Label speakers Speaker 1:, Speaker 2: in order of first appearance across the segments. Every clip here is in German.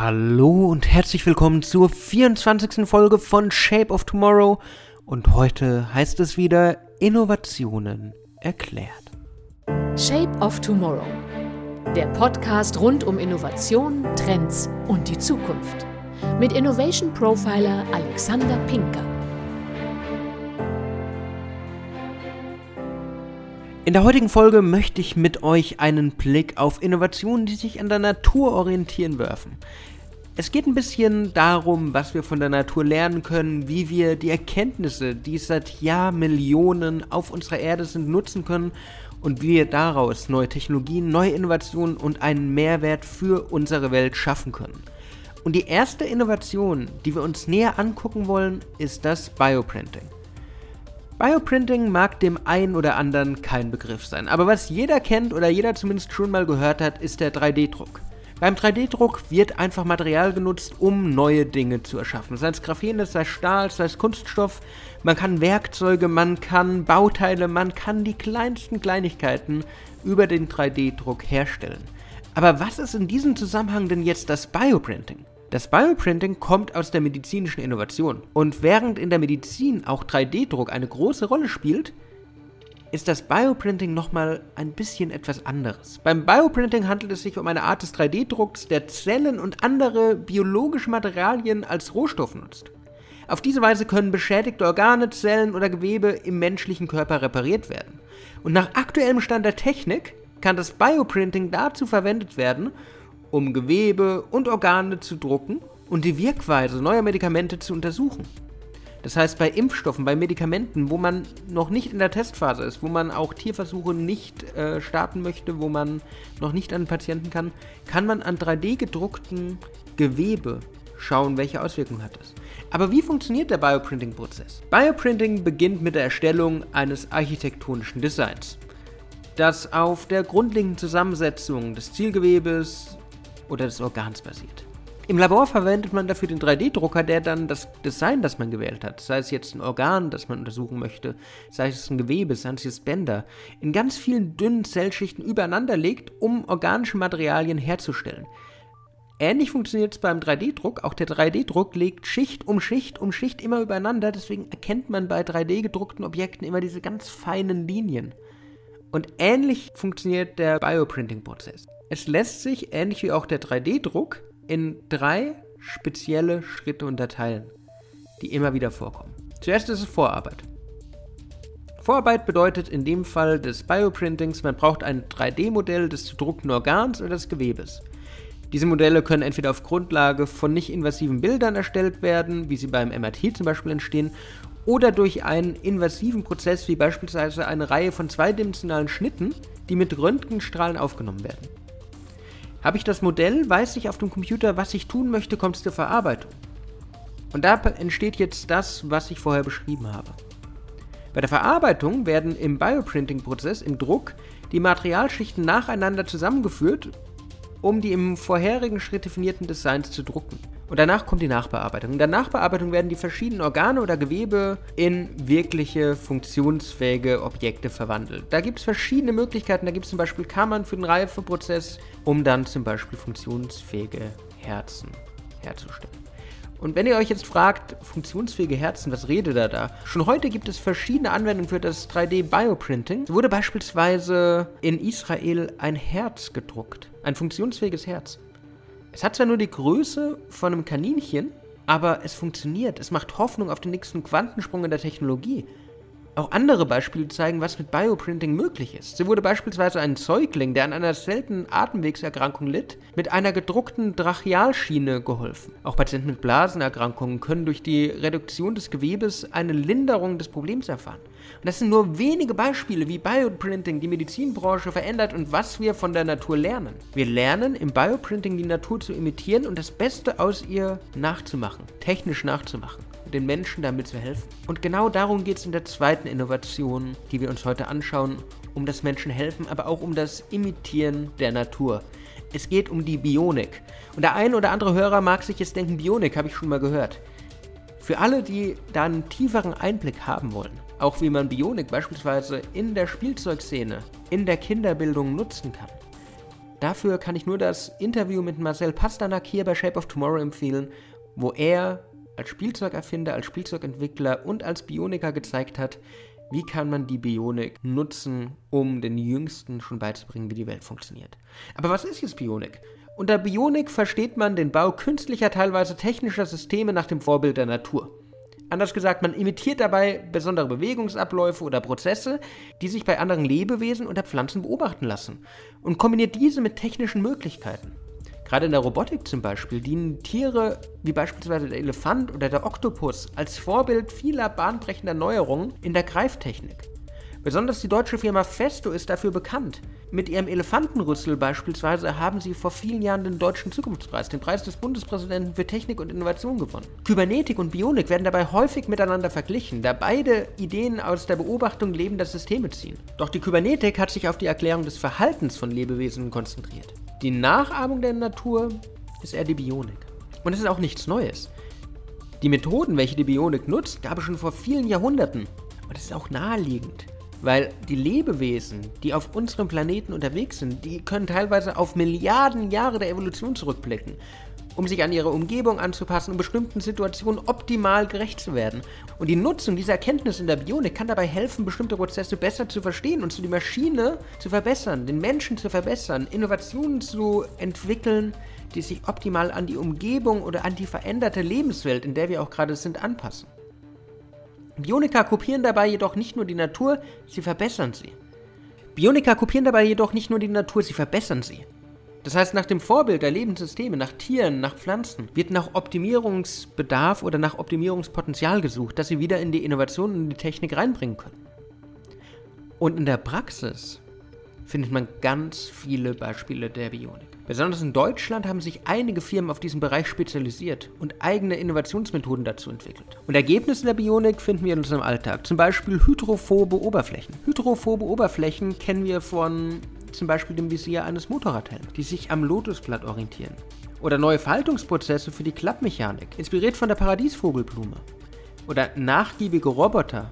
Speaker 1: Hallo und herzlich willkommen zur 24. Folge von Shape of Tomorrow. Und heute heißt es wieder Innovationen erklärt.
Speaker 2: Shape of Tomorrow. Der Podcast rund um Innovation, Trends und die Zukunft. Mit Innovation Profiler Alexander Pinker.
Speaker 1: In der heutigen Folge möchte ich mit euch einen Blick auf Innovationen, die sich an der Natur orientieren, werfen. Es geht ein bisschen darum, was wir von der Natur lernen können, wie wir die Erkenntnisse, die seit Jahrmillionen auf unserer Erde sind, nutzen können und wie wir daraus neue Technologien, neue Innovationen und einen Mehrwert für unsere Welt schaffen können. Und die erste Innovation, die wir uns näher angucken wollen, ist das Bioprinting. Bioprinting mag dem einen oder anderen kein Begriff sein, aber was jeder kennt oder jeder zumindest schon mal gehört hat, ist der 3D-Druck. Beim 3D-Druck wird einfach Material genutzt, um neue Dinge zu erschaffen. Sei es Graphen, sei es Stahl, sei es Kunststoff. Man kann Werkzeuge, man kann Bauteile, man kann die kleinsten Kleinigkeiten über den 3D-Druck herstellen. Aber was ist in diesem Zusammenhang denn jetzt das Bioprinting? Das Bioprinting kommt aus der medizinischen Innovation. Und während in der Medizin auch 3D-Druck eine große Rolle spielt, ist das Bioprinting nochmal ein bisschen etwas anderes. Beim Bioprinting handelt es sich um eine Art des 3D-Drucks, der Zellen und andere biologische Materialien als Rohstoff nutzt. Auf diese Weise können beschädigte Organe, Zellen oder Gewebe im menschlichen Körper repariert werden. Und nach aktuellem Stand der Technik kann das Bioprinting dazu verwendet werden, um Gewebe und Organe zu drucken und die Wirkweise neuer Medikamente zu untersuchen. Das heißt, bei Impfstoffen, bei Medikamenten, wo man noch nicht in der Testphase ist, wo man auch Tierversuche nicht äh, starten möchte, wo man noch nicht an Patienten kann, kann man an 3D gedruckten Gewebe schauen, welche Auswirkungen hat es. Aber wie funktioniert der Bioprinting-Prozess? Bioprinting beginnt mit der Erstellung eines architektonischen Designs, das auf der grundlegenden Zusammensetzung des Zielgewebes, oder des Organs basiert. Im Labor verwendet man dafür den 3D-Drucker, der dann das Design, das man gewählt hat, sei es jetzt ein Organ, das man untersuchen möchte, sei es ein Gewebe, sei es jetzt Bänder, in ganz vielen dünnen Zellschichten übereinander legt, um organische Materialien herzustellen. Ähnlich funktioniert es beim 3D-Druck. Auch der 3D-Druck legt Schicht um Schicht um Schicht immer übereinander. Deswegen erkennt man bei 3D gedruckten Objekten immer diese ganz feinen Linien. Und ähnlich funktioniert der Bioprinting-Prozess. Es lässt sich, ähnlich wie auch der 3D-Druck, in drei spezielle Schritte unterteilen, die immer wieder vorkommen. Zuerst ist es Vorarbeit. Vorarbeit bedeutet in dem Fall des Bioprintings, man braucht ein 3D-Modell des zu druckten Organs oder des Gewebes. Diese Modelle können entweder auf Grundlage von nicht invasiven Bildern erstellt werden, wie sie beim MRT zum Beispiel entstehen, oder durch einen invasiven Prozess wie beispielsweise eine Reihe von zweidimensionalen Schnitten, die mit Röntgenstrahlen aufgenommen werden. Habe ich das Modell, weiß ich auf dem Computer, was ich tun möchte, kommt es zur Verarbeitung. Und da entsteht jetzt das, was ich vorher beschrieben habe. Bei der Verarbeitung werden im Bioprinting-Prozess im Druck die Materialschichten nacheinander zusammengeführt, um die im vorherigen Schritt definierten Designs zu drucken. Und danach kommt die Nachbearbeitung. In der Nachbearbeitung werden die verschiedenen Organe oder Gewebe in wirkliche funktionsfähige Objekte verwandelt. Da gibt es verschiedene Möglichkeiten. Da gibt es zum Beispiel Kammern für den Reifeprozess, um dann zum Beispiel funktionsfähige Herzen herzustellen. Und wenn ihr euch jetzt fragt, funktionsfähige Herzen, was redet er da? Schon heute gibt es verschiedene Anwendungen für das 3D-Bioprinting. So wurde beispielsweise in Israel ein Herz gedruckt. Ein funktionsfähiges Herz. Es hat zwar nur die Größe von einem Kaninchen, aber es funktioniert. Es macht Hoffnung auf den nächsten Quantensprung in der Technologie. Auch andere Beispiele zeigen, was mit Bioprinting möglich ist. So wurde beispielsweise ein Säugling, der an einer seltenen Atemwegserkrankung litt, mit einer gedruckten Trachealschiene geholfen. Auch Patienten mit Blasenerkrankungen können durch die Reduktion des Gewebes eine Linderung des Problems erfahren. Und das sind nur wenige Beispiele, wie Bioprinting die Medizinbranche verändert und was wir von der Natur lernen. Wir lernen im Bioprinting die Natur zu imitieren und das Beste aus ihr nachzumachen, technisch nachzumachen den Menschen damit zu helfen. Und genau darum geht es in der zweiten Innovation, die wir uns heute anschauen, um das Menschen helfen, aber auch um das Imitieren der Natur. Es geht um die Bionik. Und der ein oder andere Hörer mag sich jetzt denken, Bionik habe ich schon mal gehört. Für alle, die da einen tieferen Einblick haben wollen, auch wie man Bionik beispielsweise in der Spielzeugszene, in der Kinderbildung nutzen kann, Dafür kann ich nur das Interview mit Marcel Pasternak hier bei Shape of Tomorrow empfehlen, wo er als Spielzeugerfinder, als Spielzeugentwickler und als Bioniker gezeigt hat, wie kann man die Bionik nutzen, um den Jüngsten schon beizubringen, wie die Welt funktioniert. Aber was ist jetzt Bionik? Unter Bionik versteht man den Bau künstlicher, teilweise technischer Systeme nach dem Vorbild der Natur. Anders gesagt, man imitiert dabei besondere Bewegungsabläufe oder Prozesse, die sich bei anderen Lebewesen oder Pflanzen beobachten lassen und kombiniert diese mit technischen Möglichkeiten. Gerade in der Robotik zum Beispiel dienen Tiere wie beispielsweise der Elefant oder der Oktopus als Vorbild vieler bahnbrechender Neuerungen in der Greiftechnik. Besonders die deutsche Firma Festo ist dafür bekannt. Mit ihrem Elefantenrüssel beispielsweise haben sie vor vielen Jahren den Deutschen Zukunftspreis, den Preis des Bundespräsidenten für Technik und Innovation gewonnen. Kybernetik und Bionik werden dabei häufig miteinander verglichen, da beide Ideen aus der Beobachtung lebender Systeme ziehen. Doch die Kybernetik hat sich auf die Erklärung des Verhaltens von Lebewesen konzentriert. Die Nachahmung der Natur ist eher die Bionik. Und es ist auch nichts Neues. Die Methoden, welche die Bionik nutzt, gab es schon vor vielen Jahrhunderten. Und es ist auch naheliegend. Weil die Lebewesen, die auf unserem Planeten unterwegs sind, die können teilweise auf Milliarden Jahre der Evolution zurückblicken um sich an ihre Umgebung anzupassen und bestimmten Situationen optimal gerecht zu werden. Und die Nutzung dieser Erkenntnis in der Bionik kann dabei helfen, bestimmte Prozesse besser zu verstehen und so die Maschine zu verbessern, den Menschen zu verbessern, Innovationen zu entwickeln, die sich optimal an die Umgebung oder an die veränderte Lebenswelt, in der wir auch gerade sind, anpassen. Bioniker kopieren dabei jedoch nicht nur die Natur, sie verbessern sie. Bioniker kopieren dabei jedoch nicht nur die Natur, sie verbessern sie. Das heißt, nach dem Vorbild der Lebenssysteme, nach Tieren, nach Pflanzen, wird nach Optimierungsbedarf oder nach Optimierungspotenzial gesucht, das sie wieder in die Innovation und die Technik reinbringen können. Und in der Praxis findet man ganz viele Beispiele der Bionik. Besonders in Deutschland haben sich einige Firmen auf diesen Bereich spezialisiert und eigene Innovationsmethoden dazu entwickelt. Und Ergebnisse der Bionik finden wir in unserem Alltag, zum Beispiel hydrophobe Oberflächen. Hydrophobe Oberflächen kennen wir von zum Beispiel dem Visier eines Motorradhelms, die sich am Lotusblatt orientieren. Oder neue Faltungsprozesse für die Klappmechanik, inspiriert von der Paradiesvogelblume. Oder nachgiebige Roboter,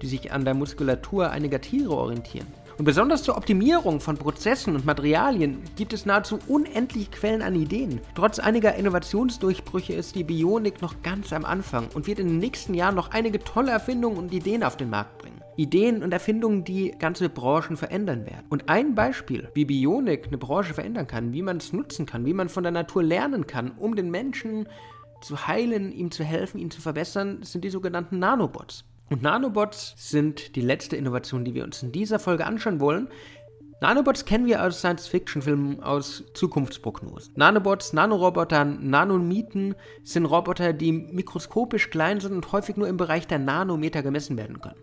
Speaker 1: die sich an der Muskulatur einiger Tiere orientieren. Und besonders zur Optimierung von Prozessen und Materialien gibt es nahezu unendliche Quellen an Ideen. Trotz einiger Innovationsdurchbrüche ist die Bionik noch ganz am Anfang und wird in den nächsten Jahren noch einige tolle Erfindungen und Ideen auf den Markt bringen. Ideen und Erfindungen, die ganze Branchen verändern werden. Und ein Beispiel, wie Bionik eine Branche verändern kann, wie man es nutzen kann, wie man von der Natur lernen kann, um den Menschen zu heilen, ihm zu helfen, ihn zu verbessern, sind die sogenannten Nanobots. Und Nanobots sind die letzte Innovation, die wir uns in dieser Folge anschauen wollen. Nanobots kennen wir aus Science-Fiction-Filmen, aus Zukunftsprognosen. Nanobots, Nanoroboter, Nanomiten sind Roboter, die mikroskopisch klein sind und häufig nur im Bereich der Nanometer gemessen werden können.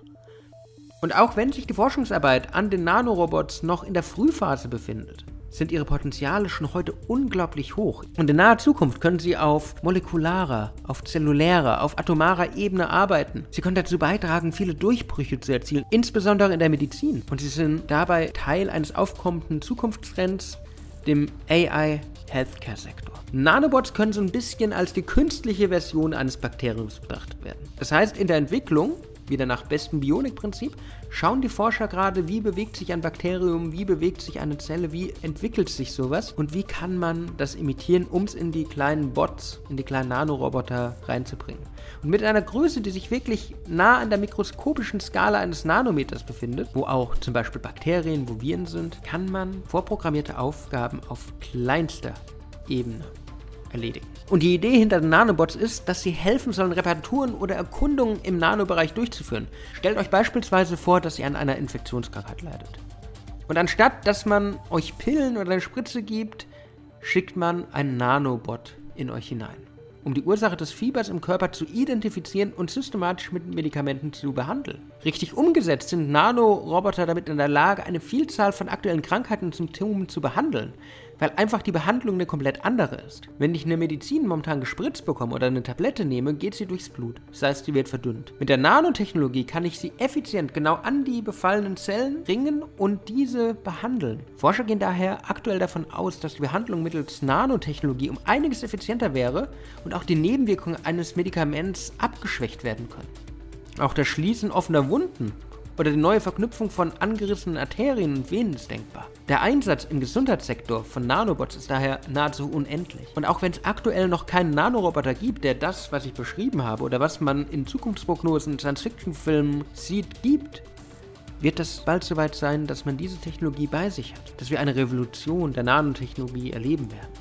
Speaker 1: Und auch wenn sich die Forschungsarbeit an den Nanorobots noch in der Frühphase befindet, sind ihre Potenziale schon heute unglaublich hoch. Und in naher Zukunft können sie auf molekularer, auf zellulärer, auf atomarer Ebene arbeiten. Sie können dazu beitragen, viele Durchbrüche zu erzielen, insbesondere in der Medizin. Und sie sind dabei Teil eines aufkommenden Zukunftstrends, dem AI Healthcare Sektor. Nanobots können so ein bisschen als die künstliche Version eines Bakteriums betrachtet werden. Das heißt, in der Entwicklung wieder nach bestem Bionikprinzip, schauen die Forscher gerade, wie bewegt sich ein Bakterium, wie bewegt sich eine Zelle, wie entwickelt sich sowas und wie kann man das imitieren, um es in die kleinen Bots, in die kleinen Nanoroboter reinzubringen. Und mit einer Größe, die sich wirklich nah an der mikroskopischen Skala eines Nanometers befindet, wo auch zum Beispiel Bakterien, wo Viren sind, kann man vorprogrammierte Aufgaben auf kleinster Ebene erledigen. Und die Idee hinter den Nanobots ist, dass sie helfen sollen, Reparaturen oder Erkundungen im Nanobereich durchzuführen. Stellt euch beispielsweise vor, dass ihr an einer Infektionskrankheit leidet. Und anstatt, dass man euch Pillen oder eine Spritze gibt, schickt man einen Nanobot in euch hinein, um die Ursache des Fiebers im Körper zu identifizieren und systematisch mit Medikamenten zu behandeln. Richtig umgesetzt sind Nanoroboter damit in der Lage, eine Vielzahl von aktuellen Krankheiten und Symptomen zu behandeln weil einfach die Behandlung eine komplett andere ist. Wenn ich eine Medizin momentan gespritzt bekomme oder eine Tablette nehme, geht sie durchs Blut. Das heißt, sie wird verdünnt. Mit der Nanotechnologie kann ich sie effizient genau an die befallenen Zellen bringen und diese behandeln. Forscher gehen daher aktuell davon aus, dass die Behandlung mittels Nanotechnologie um einiges effizienter wäre und auch die Nebenwirkungen eines Medikaments abgeschwächt werden können. Auch das Schließen offener Wunden oder die neue Verknüpfung von angerissenen Arterien und Venen ist denkbar. Der Einsatz im Gesundheitssektor von Nanobots ist daher nahezu unendlich. Und auch wenn es aktuell noch keinen Nanoroboter gibt, der das, was ich beschrieben habe oder was man in Zukunftsprognosen, Science-Fiction-Filmen sieht, gibt, wird es bald soweit sein, dass man diese Technologie bei sich hat, dass wir eine Revolution der Nanotechnologie erleben werden.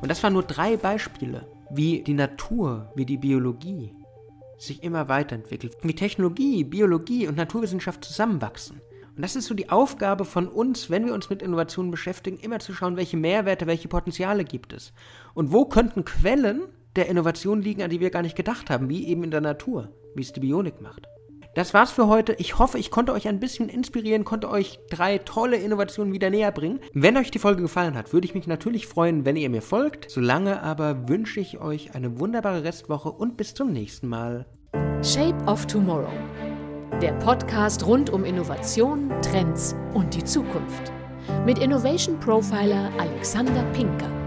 Speaker 1: Und das waren nur drei Beispiele, wie die Natur, wie die Biologie sich immer weiterentwickelt, wie Technologie, Biologie und Naturwissenschaft zusammenwachsen. Und das ist so die Aufgabe von uns, wenn wir uns mit Innovationen beschäftigen, immer zu schauen, welche Mehrwerte, welche Potenziale gibt es. Und wo könnten Quellen der Innovation liegen, an die wir gar nicht gedacht haben, wie eben in der Natur, wie es die Bionik macht. Das war's für heute. Ich hoffe, ich konnte euch ein bisschen inspirieren, konnte euch drei tolle Innovationen wieder näher bringen. Wenn euch die Folge gefallen hat, würde ich mich natürlich freuen, wenn ihr mir folgt. Solange aber wünsche ich euch eine wunderbare Restwoche und bis zum nächsten Mal.
Speaker 2: Shape of Tomorrow. Der Podcast rund um Innovation, Trends und die Zukunft. Mit Innovation Profiler Alexander Pinker.